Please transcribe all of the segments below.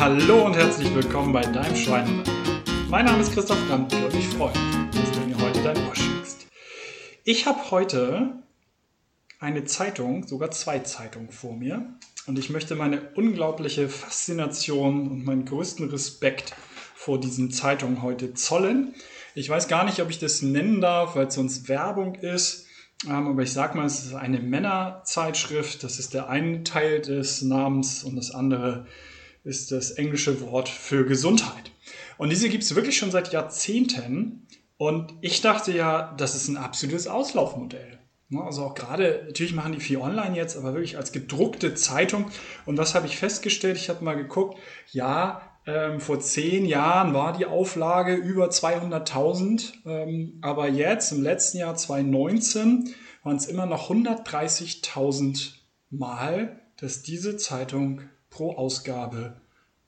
Hallo und herzlich willkommen bei deinem Schweinehund. Mein Name ist Christoph Brandt und ich freue mich, dass du mir heute dein Ohr schenkst. Ich habe heute eine Zeitung, sogar zwei Zeitungen vor mir und ich möchte meine unglaubliche Faszination und meinen größten Respekt vor diesen Zeitungen heute zollen. Ich weiß gar nicht, ob ich das nennen darf, weil es sonst Werbung ist. Ähm, aber ich sage mal, es ist eine Männerzeitschrift. Das ist der eine Teil des Namens und das andere ist das englische Wort für Gesundheit. Und diese gibt es wirklich schon seit Jahrzehnten. Und ich dachte ja, das ist ein absolutes Auslaufmodell. Also auch gerade, natürlich machen die viel online jetzt, aber wirklich als gedruckte Zeitung. Und was habe ich festgestellt? Ich habe mal geguckt, ja, ähm, vor zehn Jahren war die Auflage über 200.000, ähm, aber jetzt im letzten Jahr 2019 waren es immer noch 130.000 Mal, dass diese Zeitung pro Ausgabe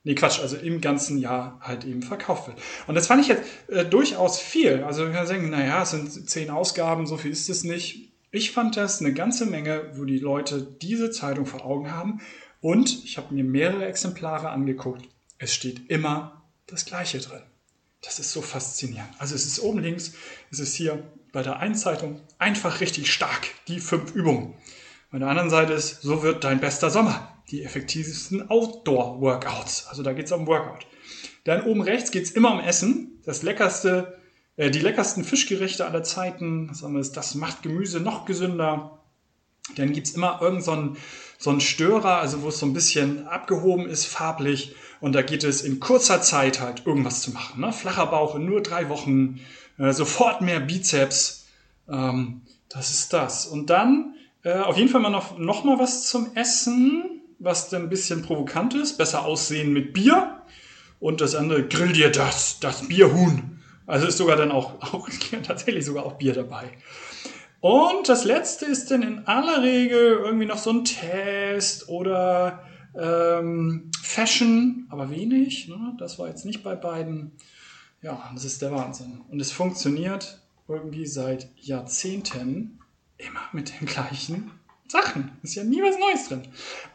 Nee, Quatsch, also im ganzen Jahr halt eben verkauft wird. Und das fand ich jetzt äh, durchaus viel. Also ich kann sagen, naja, es sind zehn Ausgaben, so viel ist es nicht. Ich fand das eine ganze Menge, wo die Leute diese Zeitung vor Augen haben. Und ich habe mir mehrere Exemplare angeguckt. Es steht immer das Gleiche drin. Das ist so faszinierend. Also es ist oben links, es ist hier bei der einen Zeitung einfach richtig stark, die fünf Übungen. Bei der anderen Seite ist, so wird dein bester Sommer. Die effektivsten Outdoor-Workouts. Also da geht es um Workout. Dann oben rechts geht es immer um Essen. Das leckerste äh, die leckersten Fischgerichte aller Zeiten, das macht Gemüse noch gesünder. Dann gibt es immer irgendeinen so so Störer, also wo es so ein bisschen abgehoben ist, farblich. Und da geht es in kurzer Zeit halt irgendwas zu machen. Ne? Flacher Bauch in nur drei Wochen, äh, sofort mehr Bizeps. Ähm, das ist das. Und dann äh, auf jeden Fall mal noch, noch mal was zum Essen, was dann ein bisschen provokant ist. Besser aussehen mit Bier. Und das andere, grill dir das, das Bierhuhn. Also ist sogar dann auch, auch tatsächlich sogar auch Bier dabei. Und das letzte ist dann in aller Regel irgendwie noch so ein Test oder ähm, Fashion, aber wenig. Ne? Das war jetzt nicht bei beiden. Ja, das ist der Wahnsinn. Und es funktioniert irgendwie seit Jahrzehnten immer mit den gleichen Sachen. Ist ja nie was Neues drin.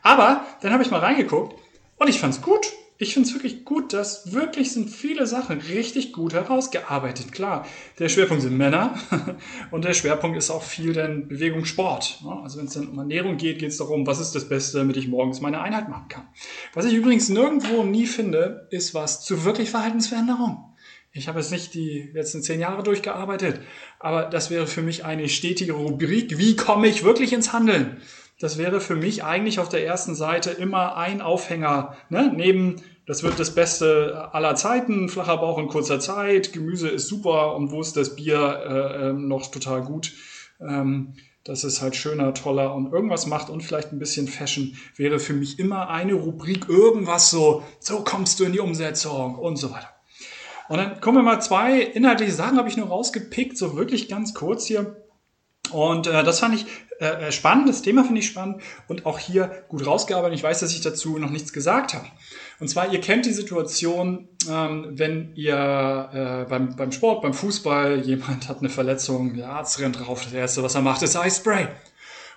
Aber dann habe ich mal reingeguckt und ich fand es gut ich finde es wirklich gut, dass wirklich sind viele Sachen richtig gut herausgearbeitet. Klar, der Schwerpunkt sind Männer und der Schwerpunkt ist auch viel dann Bewegung, Sport. Also wenn es dann um Ernährung geht, geht es darum, was ist das Beste, damit ich morgens meine Einheit machen kann. Was ich übrigens nirgendwo nie finde, ist was zu wirklich Verhaltensveränderung. Ich habe jetzt nicht die letzten zehn Jahre durchgearbeitet, aber das wäre für mich eine stetige Rubrik. Wie komme ich wirklich ins Handeln? das wäre für mich eigentlich auf der ersten Seite immer ein Aufhänger. Ne? Neben, das wird das Beste aller Zeiten, flacher Bauch in kurzer Zeit, Gemüse ist super und wo ist das Bier äh, ähm, noch total gut? Ähm, dass es halt schöner, toller und irgendwas macht und vielleicht ein bisschen Fashion, wäre für mich immer eine Rubrik, irgendwas so, so kommst du in die Umsetzung und so weiter. Und dann kommen wir mal zwei inhaltliche Sachen, habe ich nur rausgepickt, so wirklich ganz kurz hier. Und äh, das fand ich äh, äh, spannend, das Thema finde ich spannend und auch hier gut rausgearbeitet. Ich weiß, dass ich dazu noch nichts gesagt habe. Und zwar, ihr kennt die Situation, ähm, wenn ihr äh, beim, beim Sport, beim Fußball, jemand hat eine Verletzung, der Arzt rennt drauf, das Erste, was er macht, ist Eispray.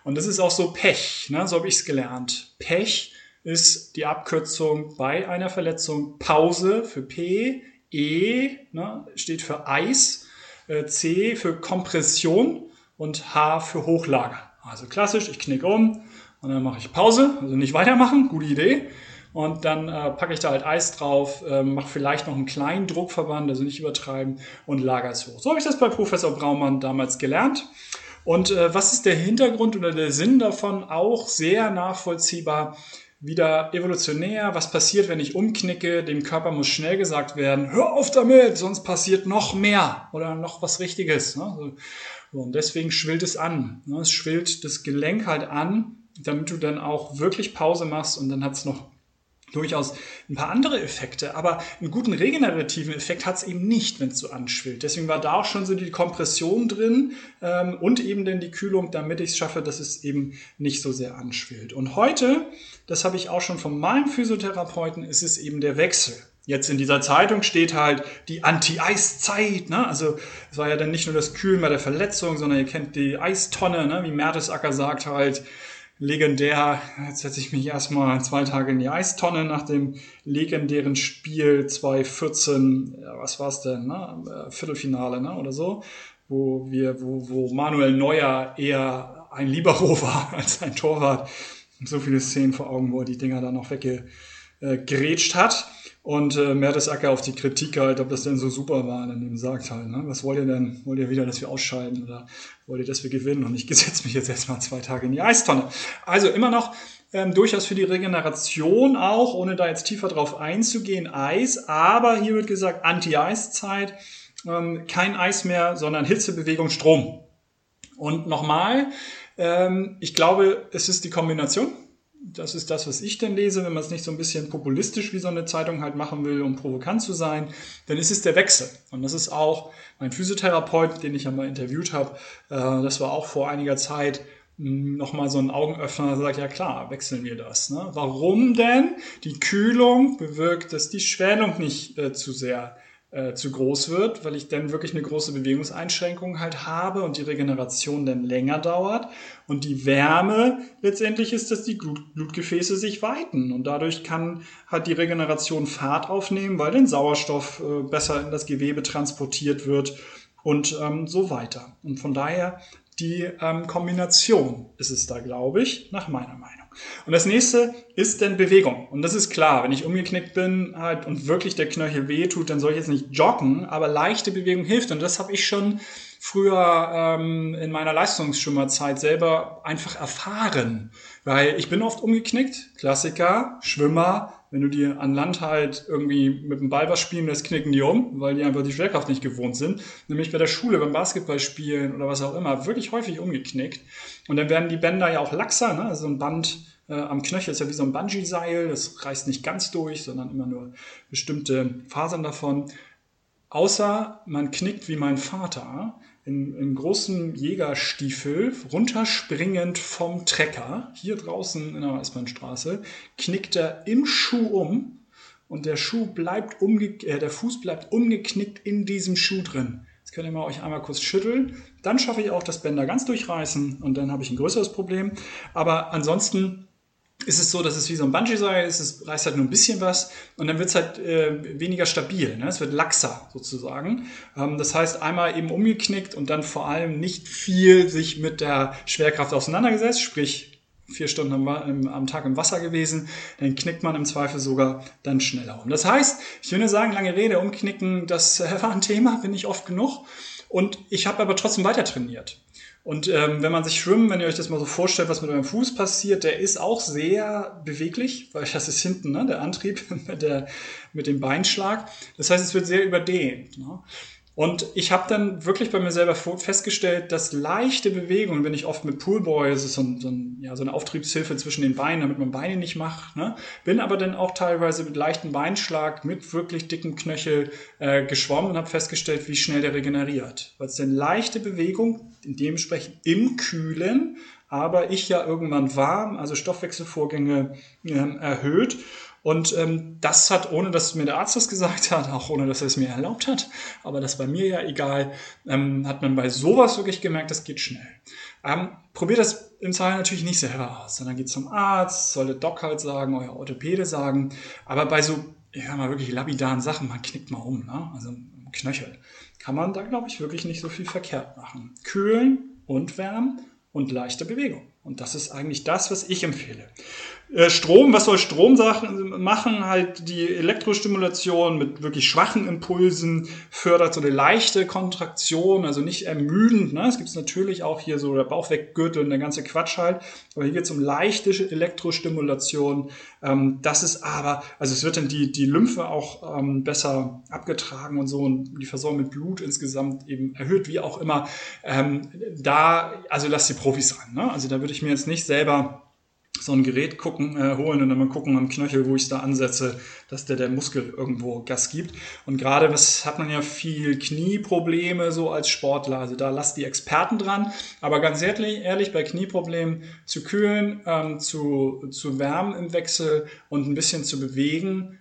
Und das ist auch so Pech, ne? so habe ich es gelernt. Pech ist die Abkürzung bei einer Verletzung Pause für P, E ne? steht für Eis, äh, C für Kompression und H für Hochlager. Also klassisch, ich knicke um und dann mache ich Pause, also nicht weitermachen, gute Idee. Und dann äh, packe ich da halt Eis drauf, äh, mache vielleicht noch einen kleinen Druckverband, also nicht übertreiben und lager es hoch. So habe ich das bei Professor Braumann damals gelernt. Und äh, was ist der Hintergrund oder der Sinn davon? Auch sehr nachvollziehbar. Wieder evolutionär, was passiert, wenn ich umknicke? Dem Körper muss schnell gesagt werden, hör auf damit, sonst passiert noch mehr oder noch was Richtiges. Ne? und deswegen schwillt es an. Ne? Es schwillt das Gelenk halt an, damit du dann auch wirklich Pause machst und dann hat es noch durchaus ein paar andere Effekte, aber einen guten regenerativen Effekt hat es eben nicht, wenn es so anschwillt. Deswegen war da auch schon so die Kompression drin ähm, und eben dann die Kühlung, damit ich es schaffe, dass es eben nicht so sehr anschwillt. Und heute, das habe ich auch schon von meinem Physiotherapeuten, ist es eben der Wechsel. Jetzt in dieser Zeitung steht halt die Anti-Eis-Zeit. Ne? Also es war ja dann nicht nur das Kühlen bei der Verletzung, sondern ihr kennt die Eistonne, ne? wie Mertesacker sagt halt, legendär, jetzt setze ich mich erstmal zwei Tage in die Eistonne nach dem legendären Spiel 2014, was war es denn, ne? Äh, Viertelfinale ne? oder so, wo wir, wo, wo Manuel Neuer eher ein Libero war als ein Torwart. So viele Szenen vor Augen, wo er die Dinger dann noch weggegrätscht hat. Und äh, Mertesacker auf die Kritik halt, ob das denn so super war, dann eben sagt halt, ne? was wollt ihr denn? Wollt ihr wieder, dass wir ausscheiden oder wollt ihr, dass wir gewinnen? Und ich gesetze mich jetzt erstmal zwei Tage in die Eistonne. Also immer noch ähm, durchaus für die Regeneration auch, ohne da jetzt tiefer drauf einzugehen, Eis. Aber hier wird gesagt, Anti-Eiszeit, ähm, kein Eis mehr, sondern Hitzebewegung, Strom. Und nochmal, ähm, ich glaube, es ist die Kombination das ist das, was ich denn lese, wenn man es nicht so ein bisschen populistisch wie so eine Zeitung halt machen will, um provokant zu sein, dann ist es der Wechsel. Und das ist auch mein Physiotherapeut, den ich ja mal interviewt habe, äh, das war auch vor einiger Zeit hm, nochmal so ein Augenöffner, sagt, ja klar, wechseln wir das. Ne? Warum denn? Die Kühlung bewirkt, dass die Schwellung nicht äh, zu sehr äh, zu groß wird, weil ich dann wirklich eine große Bewegungseinschränkung halt habe und die Regeneration dann länger dauert. Und die Wärme letztendlich ist, dass die Blut Blutgefäße sich weiten und dadurch kann halt die Regeneration Fahrt aufnehmen, weil den Sauerstoff äh, besser in das Gewebe transportiert wird und ähm, so weiter. Und von daher die ähm, Kombination ist es da, glaube ich, nach meiner Meinung. Und das nächste ist dann Bewegung. Und das ist klar, wenn ich umgeknickt bin halt, und wirklich der Knöchel weh tut, dann soll ich jetzt nicht joggen, aber leichte Bewegung hilft. Und das habe ich schon früher ähm, in meiner Leistungsschwimmerzeit selber einfach erfahren. Weil ich bin oft umgeknickt, Klassiker, Schwimmer, wenn du dir an Land halt irgendwie mit dem Ball was spielen lässt, knicken die um, weil die einfach die Schwerkraft nicht gewohnt sind. Nämlich bei der Schule, beim Basketballspielen oder was auch immer, wirklich häufig umgeknickt. Und dann werden die Bänder ja auch laxer, ne? Also ein Band äh, am Knöchel ist ja wie so ein Bungee-Seil, das reißt nicht ganz durch, sondern immer nur bestimmte Fasern davon. Außer man knickt wie mein Vater in, in großem Jägerstiefel, runterspringend vom Trecker, hier draußen in der Weißbahnstraße, knickt er im Schuh um und der Schuh bleibt umge äh, der Fuß bleibt umgeknickt in diesem Schuh drin. Jetzt könnt ihr mal euch einmal kurz schütteln. Dann schaffe ich auch das Bänder ganz durchreißen und dann habe ich ein größeres Problem. Aber ansonsten ist es so, dass es wie so ein Bungee-Seil ist, es reißt halt nur ein bisschen was und dann wird es halt äh, weniger stabil. Ne? Es wird laxer sozusagen. Ähm, das heißt, einmal eben umgeknickt und dann vor allem nicht viel sich mit der Schwerkraft auseinandergesetzt, sprich vier Stunden am, am Tag im Wasser gewesen, dann knickt man im Zweifel sogar dann schneller um. Das heißt, ich nur sagen, lange Rede, umknicken, das war ein Thema, bin ich oft genug. Und ich habe aber trotzdem weiter trainiert. Und ähm, wenn man sich schwimmen, wenn ihr euch das mal so vorstellt, was mit eurem Fuß passiert, der ist auch sehr beweglich, weil das ist hinten ne, der Antrieb mit, der, mit dem Beinschlag. Das heißt, es wird sehr überdehnt. Ne? Und ich habe dann wirklich bei mir selber festgestellt, dass leichte Bewegungen, wenn ich oft mit Poolboy, das ist so, ein, so, ein, ja, so eine Auftriebshilfe zwischen den Beinen, damit man Beine nicht macht, ne? bin aber dann auch teilweise mit leichtem Beinschlag, mit wirklich dicken Knöchel äh, geschwommen und habe festgestellt, wie schnell der regeneriert. Weil es dann leichte Bewegung, dementsprechend im Kühlen, aber ich ja irgendwann warm, also Stoffwechselvorgänge äh, erhöht und ähm, das hat, ohne dass mir der Arzt das gesagt hat, auch ohne dass er es mir erlaubt hat, aber das war mir ja egal, ähm, hat man bei sowas wirklich gemerkt, das geht schnell. Ähm, probiert das im Zweifel natürlich nicht selber aus, sondern geht zum Arzt, soll der Doc halt sagen, euer Orthopäde sagen. Aber bei so, ich sag mal, wirklich lapidaren Sachen, man knickt mal um, ne? also Knöchel, kann man da, glaube ich, wirklich nicht so viel verkehrt machen. Kühlen und wärmen und leichte Bewegung. Und das ist eigentlich das, was ich empfehle. Äh, Strom, was soll Strom machen? Halt die Elektrostimulation mit wirklich schwachen Impulsen fördert so eine leichte Kontraktion, also nicht ermüdend. Ne? Es gibt natürlich auch hier so der Bauchweggürtel und der ganze Quatsch halt. Aber hier geht es um leichte Elektrostimulation. Ähm, das ist aber, also es wird dann die, die Lymphe auch ähm, besser abgetragen und so und die Versorgung mit Blut insgesamt eben erhöht, wie auch immer. Ähm, da, also lasst die Profis ran. Ne? Also da würde ich mir jetzt nicht selber so ein Gerät gucken, äh, holen und dann mal gucken am Knöchel, wo ich es da ansetze, dass der, der Muskel irgendwo Gas gibt. Und gerade was hat man ja viel Knieprobleme so als Sportler. Also da lasst die Experten dran. Aber ganz ehrlich, ehrlich bei Knieproblemen zu kühlen, ähm, zu, zu wärmen im Wechsel und ein bisschen zu bewegen,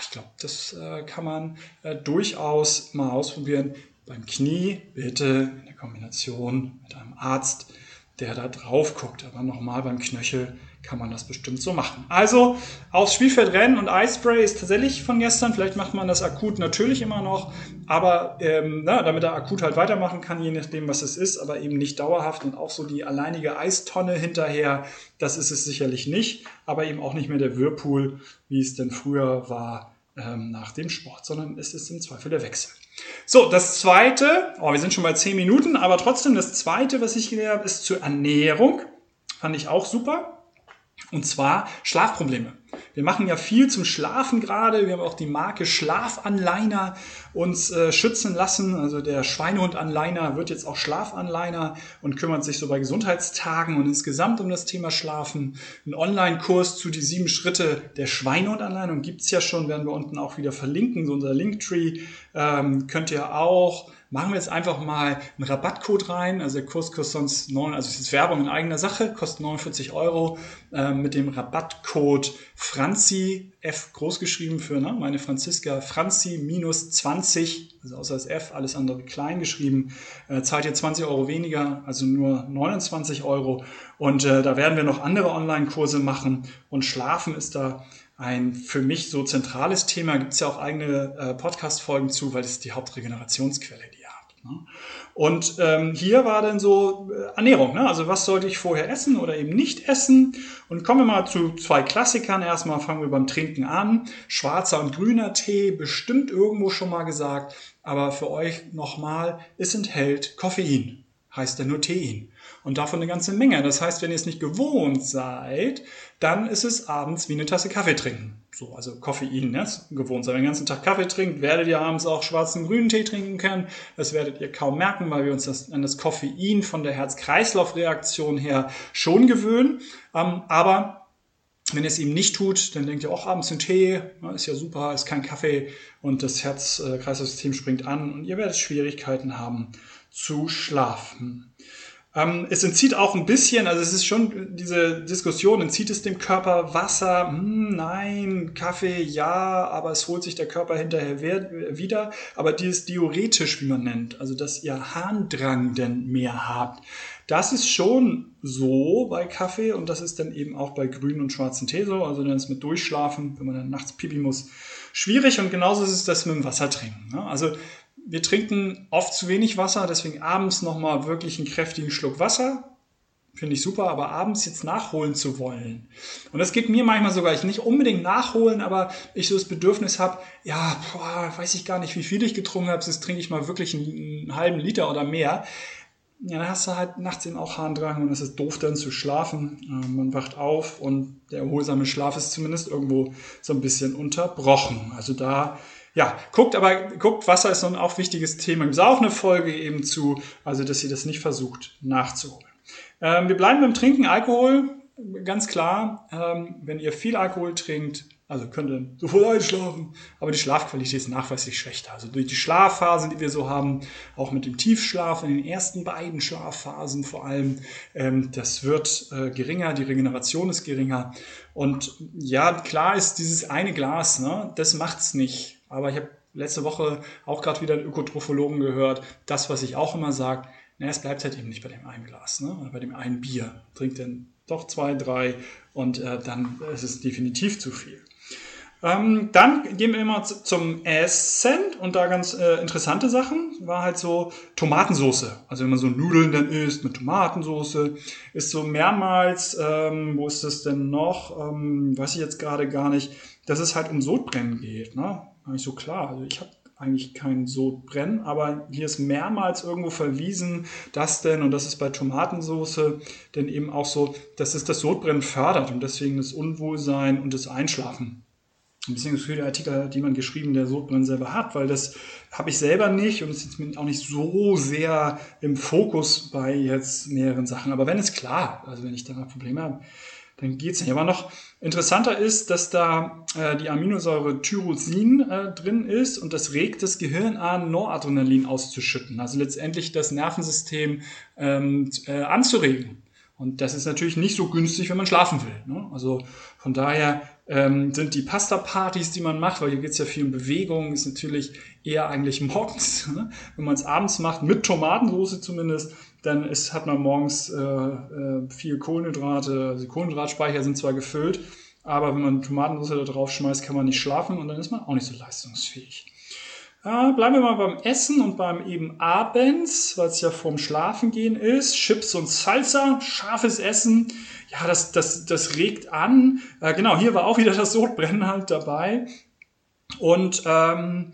ich glaube, das äh, kann man äh, durchaus mal ausprobieren. Beim Knie bitte in der Kombination mit einem Arzt der da drauf guckt. Aber nochmal beim Knöchel kann man das bestimmt so machen. Also aufs Spielfeld rennen und Eispray ist tatsächlich von gestern. Vielleicht macht man das akut natürlich immer noch, aber ähm, na, damit er akut halt weitermachen kann, je nachdem, was es ist, aber eben nicht dauerhaft und auch so die alleinige Eistonne hinterher, das ist es sicherlich nicht, aber eben auch nicht mehr der Whirlpool, wie es denn früher war ähm, nach dem Sport, sondern es ist im Zweifel der Wechsel. So, das zweite, oh, wir sind schon bei zehn Minuten, aber trotzdem das zweite, was ich gelernt habe, ist zur Ernährung. Fand ich auch super. Und zwar Schlafprobleme. Wir machen ja viel zum Schlafen gerade. Wir haben auch die Marke Schlafanliner uns äh, schützen lassen. Also der Schweinehund-Anliner wird jetzt auch Schlafanliner und kümmert sich so bei Gesundheitstagen und insgesamt um das Thema Schlafen. Ein Online-Kurs zu die sieben Schritte der Schweinehund-Anleitung gibt's ja schon, werden wir unten auch wieder verlinken. So unser Linktree ähm, könnt ihr auch machen wir jetzt einfach mal einen Rabattcode rein. Also der Kurs kostet sonst 9, also es ist Werbung in eigener Sache, kostet 49 Euro äh, mit dem Rabattcode Franzi, F groß geschrieben für ne, meine Franziska, Franzi minus 20, also außer das F, alles andere klein geschrieben, äh, zahlt ihr 20 Euro weniger, also nur 29 Euro. Und äh, da werden wir noch andere Online-Kurse machen und Schlafen ist da ein für mich so zentrales Thema. Gibt es ja auch eigene äh, Podcast-Folgen zu, weil es die Hauptregenerationsquelle, die? Und ähm, hier war dann so äh, Ernährung, ne? also was sollte ich vorher essen oder eben nicht essen. Und kommen wir mal zu zwei Klassikern. Erstmal fangen wir beim Trinken an. Schwarzer und grüner Tee, bestimmt irgendwo schon mal gesagt. Aber für euch nochmal, es enthält Koffein, heißt ja nur Tein und davon eine ganze Menge. Das heißt, wenn ihr es nicht gewohnt seid, dann ist es abends wie eine Tasse Kaffee trinken. So, also Koffein, ne? gewohnt sein. Wenn ihr den ganzen Tag Kaffee trinkt, werdet ihr abends auch schwarzen grünen Tee trinken können. Das werdet ihr kaum merken, weil wir uns das, an das Koffein von der Herz-Kreislauf-Reaktion her schon gewöhnen. Ähm, aber wenn ihr es eben nicht tut, dann denkt ihr auch abends ein Tee, ist ja super, ist kein Kaffee und das Herz-Kreislauf-System springt an und ihr werdet Schwierigkeiten haben zu schlafen. Ähm, es entzieht auch ein bisschen, also es ist schon diese Diskussion, entzieht es dem Körper Wasser? Hm, nein, Kaffee ja, aber es holt sich der Körper hinterher wieder. Aber dieses diuretisch, wie man nennt, also dass ihr Harndrang denn mehr habt, das ist schon so bei Kaffee und das ist dann eben auch bei grünen und schwarzen Tee so. Also dann ist mit Durchschlafen, wenn man dann nachts pipi muss, schwierig und genauso ist es das mit dem Wasser trinken. Ne? Also wir trinken oft zu wenig Wasser, deswegen abends nochmal wirklich einen kräftigen Schluck Wasser. Finde ich super, aber abends jetzt nachholen zu wollen. Und das geht mir manchmal sogar, ich nicht unbedingt nachholen, aber ich so das Bedürfnis habe, ja, boah, weiß ich gar nicht, wie viel ich getrunken habe, jetzt trinke ich mal wirklich einen, einen halben Liter oder mehr. Ja, dann hast du halt nachts eben auch Harndrang und es ist doof dann zu schlafen. Ähm, man wacht auf und der erholsame Schlaf ist zumindest irgendwo so ein bisschen unterbrochen. Also da ja, guckt aber, guckt, Wasser ist so ein auch wichtiges Thema. Gibt es auch eine Folge eben zu, also dass ihr das nicht versucht nachzuholen. Ähm, wir bleiben beim Trinken, Alkohol, ganz klar. Ähm, wenn ihr viel Alkohol trinkt, also könnt ihr sofort einschlafen, aber die Schlafqualität ist nachweislich schlechter. Also durch die Schlafphasen, die wir so haben, auch mit dem Tiefschlaf in den ersten beiden Schlafphasen vor allem, ähm, das wird äh, geringer, die Regeneration ist geringer. Und ja, klar ist dieses eine Glas, ne, das macht's nicht. Aber ich habe letzte Woche auch gerade wieder einen Ökotrophologen gehört. Das, was ich auch immer sage, na, es bleibt halt eben nicht bei dem einen Glas, ne? oder bei dem einen Bier. Trinkt dann doch zwei, drei und äh, dann ist es definitiv zu viel. Ähm, dann gehen wir immer zum Essen und da ganz äh, interessante Sachen. War halt so Tomatensoße. Also wenn man so Nudeln dann isst mit Tomatensoße, ist so mehrmals, ähm, wo ist das denn noch? Ähm, weiß ich jetzt gerade gar nicht, dass es halt um Sodbrennen geht. Ne? War nicht so klar. Also ich habe eigentlich kein Sodbrennen, aber hier ist mehrmals irgendwo verwiesen, dass denn, und das ist bei Tomatensoße, denn eben auch so, dass es das Sodbrennen fördert und deswegen das Unwohlsein und das Einschlafen. Ein bisschen viele Artikel hat jemand geschrieben, der Sodbrennen selber hat, weil das habe ich selber nicht und es ist jetzt auch nicht so sehr im Fokus bei jetzt mehreren Sachen. Aber wenn es klar, also wenn ich da Probleme habe, dann geht's nicht. Aber noch interessanter ist, dass da äh, die Aminosäure Tyrosin äh, drin ist und das regt das Gehirn an, Noradrenalin auszuschütten. Also letztendlich das Nervensystem ähm, äh, anzuregen. Und das ist natürlich nicht so günstig, wenn man schlafen will. Ne? Also von daher ähm, sind die Pasta-Partys, die man macht, weil hier geht es ja viel um Bewegung, ist natürlich eher eigentlich morgens. Ne? Wenn man es abends macht, mit Tomatensauce zumindest, dann ist, hat man morgens äh, äh, viel Kohlenhydrate. Also die Kohlenhydratspeicher sind zwar gefüllt, aber wenn man Tomatensauce da drauf schmeißt, kann man nicht schlafen und dann ist man auch nicht so leistungsfähig. Äh, bleiben wir mal beim Essen und beim eben abends, weil es ja vorm Schlafengehen ist. Chips und Salsa, scharfes Essen. Ja, das, das, das regt an. Äh, genau, hier war auch wieder das Sodbrennen halt dabei. Und ähm,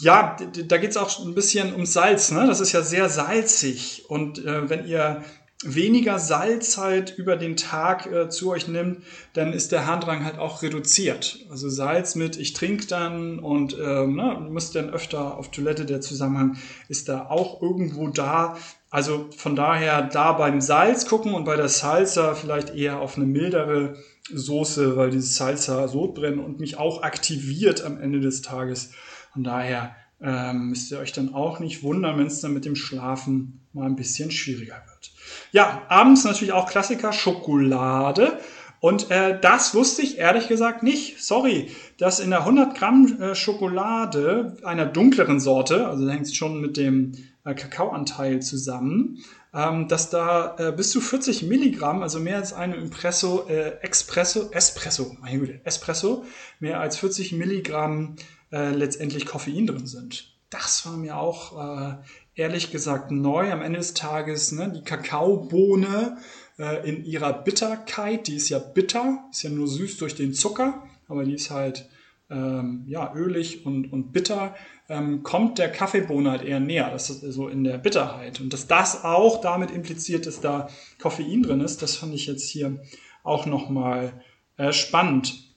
ja, da geht's auch ein bisschen um Salz. Ne? Das ist ja sehr salzig. Und äh, wenn ihr weniger Salz halt über den Tag äh, zu euch nimmt, dann ist der Harndrang halt auch reduziert. Also Salz mit ich trinke dann und ähm, ne, müsst dann öfter auf Toilette, der Zusammenhang ist da auch irgendwo da. Also von daher da beim Salz gucken und bei der Salsa vielleicht eher auf eine mildere Soße, weil dieses Salsa Sodbrennen und mich auch aktiviert am Ende des Tages. Von daher ähm, müsst ihr euch dann auch nicht wundern, wenn es dann mit dem Schlafen mal ein bisschen schwieriger wird. Ja, abends natürlich auch Klassiker, Schokolade. Und äh, das wusste ich ehrlich gesagt nicht. Sorry, dass in der 100 Gramm äh, Schokolade einer dunkleren Sorte, also hängt es schon mit dem äh, Kakaoanteil zusammen, ähm, dass da äh, bis zu 40 Milligramm, also mehr als eine Impresso, äh, Espresso, Espresso, meine Güte, Espresso, mehr als 40 Milligramm äh, letztendlich Koffein drin sind. Das war mir auch äh, ehrlich gesagt neu. Am Ende des Tages ne, die Kakaobohne äh, in ihrer Bitterkeit, die ist ja bitter, ist ja nur süß durch den Zucker, aber die ist halt ähm, ja, ölig und, und bitter, ähm, kommt der Kaffeebohne halt eher näher. Das ist so in der Bitterheit. Und dass das auch damit impliziert, dass da Koffein drin ist, das fand ich jetzt hier auch nochmal äh, spannend.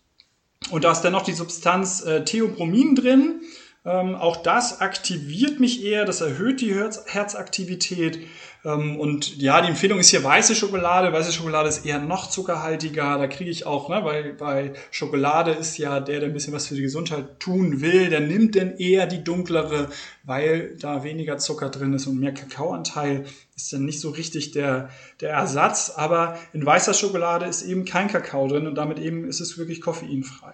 Und da ist dann noch die Substanz äh, Theobromin drin. Ähm, auch das aktiviert mich eher, das erhöht die Herz Herzaktivität. Ähm, und ja, die Empfehlung ist hier weiße Schokolade. Weiße Schokolade ist eher noch zuckerhaltiger. Da kriege ich auch, ne, weil bei Schokolade ist ja der, der ein bisschen was für die Gesundheit tun will, der nimmt dann eher die dunklere, weil da weniger Zucker drin ist und mehr Kakaoanteil ist dann nicht so richtig der, der Ersatz. Aber in weißer Schokolade ist eben kein Kakao drin und damit eben ist es wirklich koffeinfrei.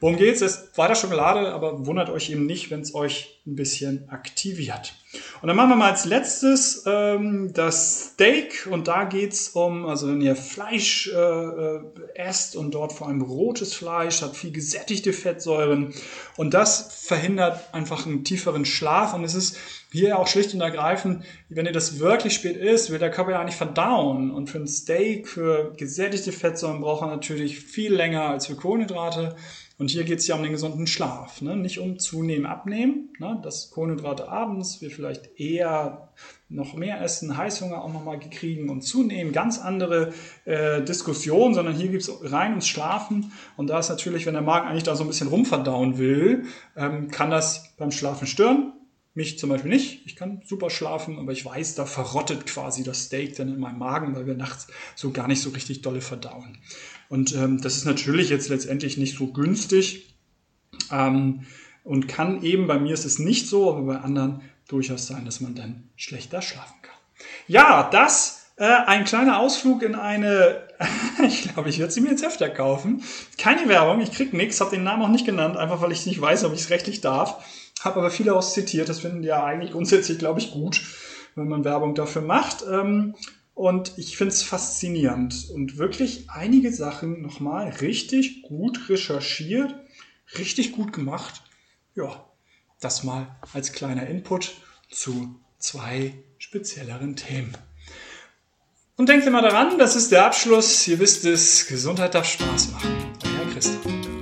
Worum geht's? Es ist weiter Schokolade, aber wundert euch eben nicht, wenn es euch ein bisschen aktiviert. Und dann machen wir mal als letztes ähm, das Steak. Und da geht's um, also wenn ihr Fleisch äh, äh, esst und dort vor allem rotes Fleisch hat viel gesättigte Fettsäuren. Und das verhindert einfach einen tieferen Schlaf. Und es ist hier auch schlicht und ergreifend, wenn ihr das wirklich spät isst, will der Körper ja eigentlich verdauen. Und für ein Steak, für gesättigte Fettsäuren braucht er natürlich viel länger als für Kohlenhydrate. Und hier geht es ja um den gesunden Schlaf, ne? nicht um zunehmen, abnehmen. Ne? Dass Kohlenhydrate abends wir vielleicht eher noch mehr essen, Heißhunger auch nochmal kriegen und zunehmen. Ganz andere äh, Diskussion, sondern hier geht es rein ums Schlafen. Und da ist natürlich, wenn der Magen eigentlich da so ein bisschen rumverdauen will, ähm, kann das beim Schlafen stören. Mich zum Beispiel nicht. Ich kann super schlafen, aber ich weiß, da verrottet quasi das Steak dann in meinem Magen, weil wir nachts so gar nicht so richtig dolle verdauen. Und ähm, das ist natürlich jetzt letztendlich nicht so günstig ähm, und kann eben, bei mir ist es nicht so, aber bei anderen durchaus sein, dass man dann schlechter schlafen kann. Ja, das äh, ein kleiner Ausflug in eine, ich glaube, ich werde sie mir jetzt öfter kaufen. Keine Werbung, ich krieg nichts, habe den Namen auch nicht genannt, einfach weil ich nicht weiß, ob ich es rechtlich darf. Habe aber viele aus zitiert, das finden ja eigentlich grundsätzlich, glaube ich, gut, wenn man Werbung dafür macht. Ähm, und ich finde es faszinierend und wirklich einige Sachen nochmal richtig gut recherchiert, richtig gut gemacht. Ja, das mal als kleiner Input zu zwei spezielleren Themen. Und denkt immer daran, das ist der Abschluss. Ihr wisst es, Gesundheit darf Spaß machen. Euer Christoph.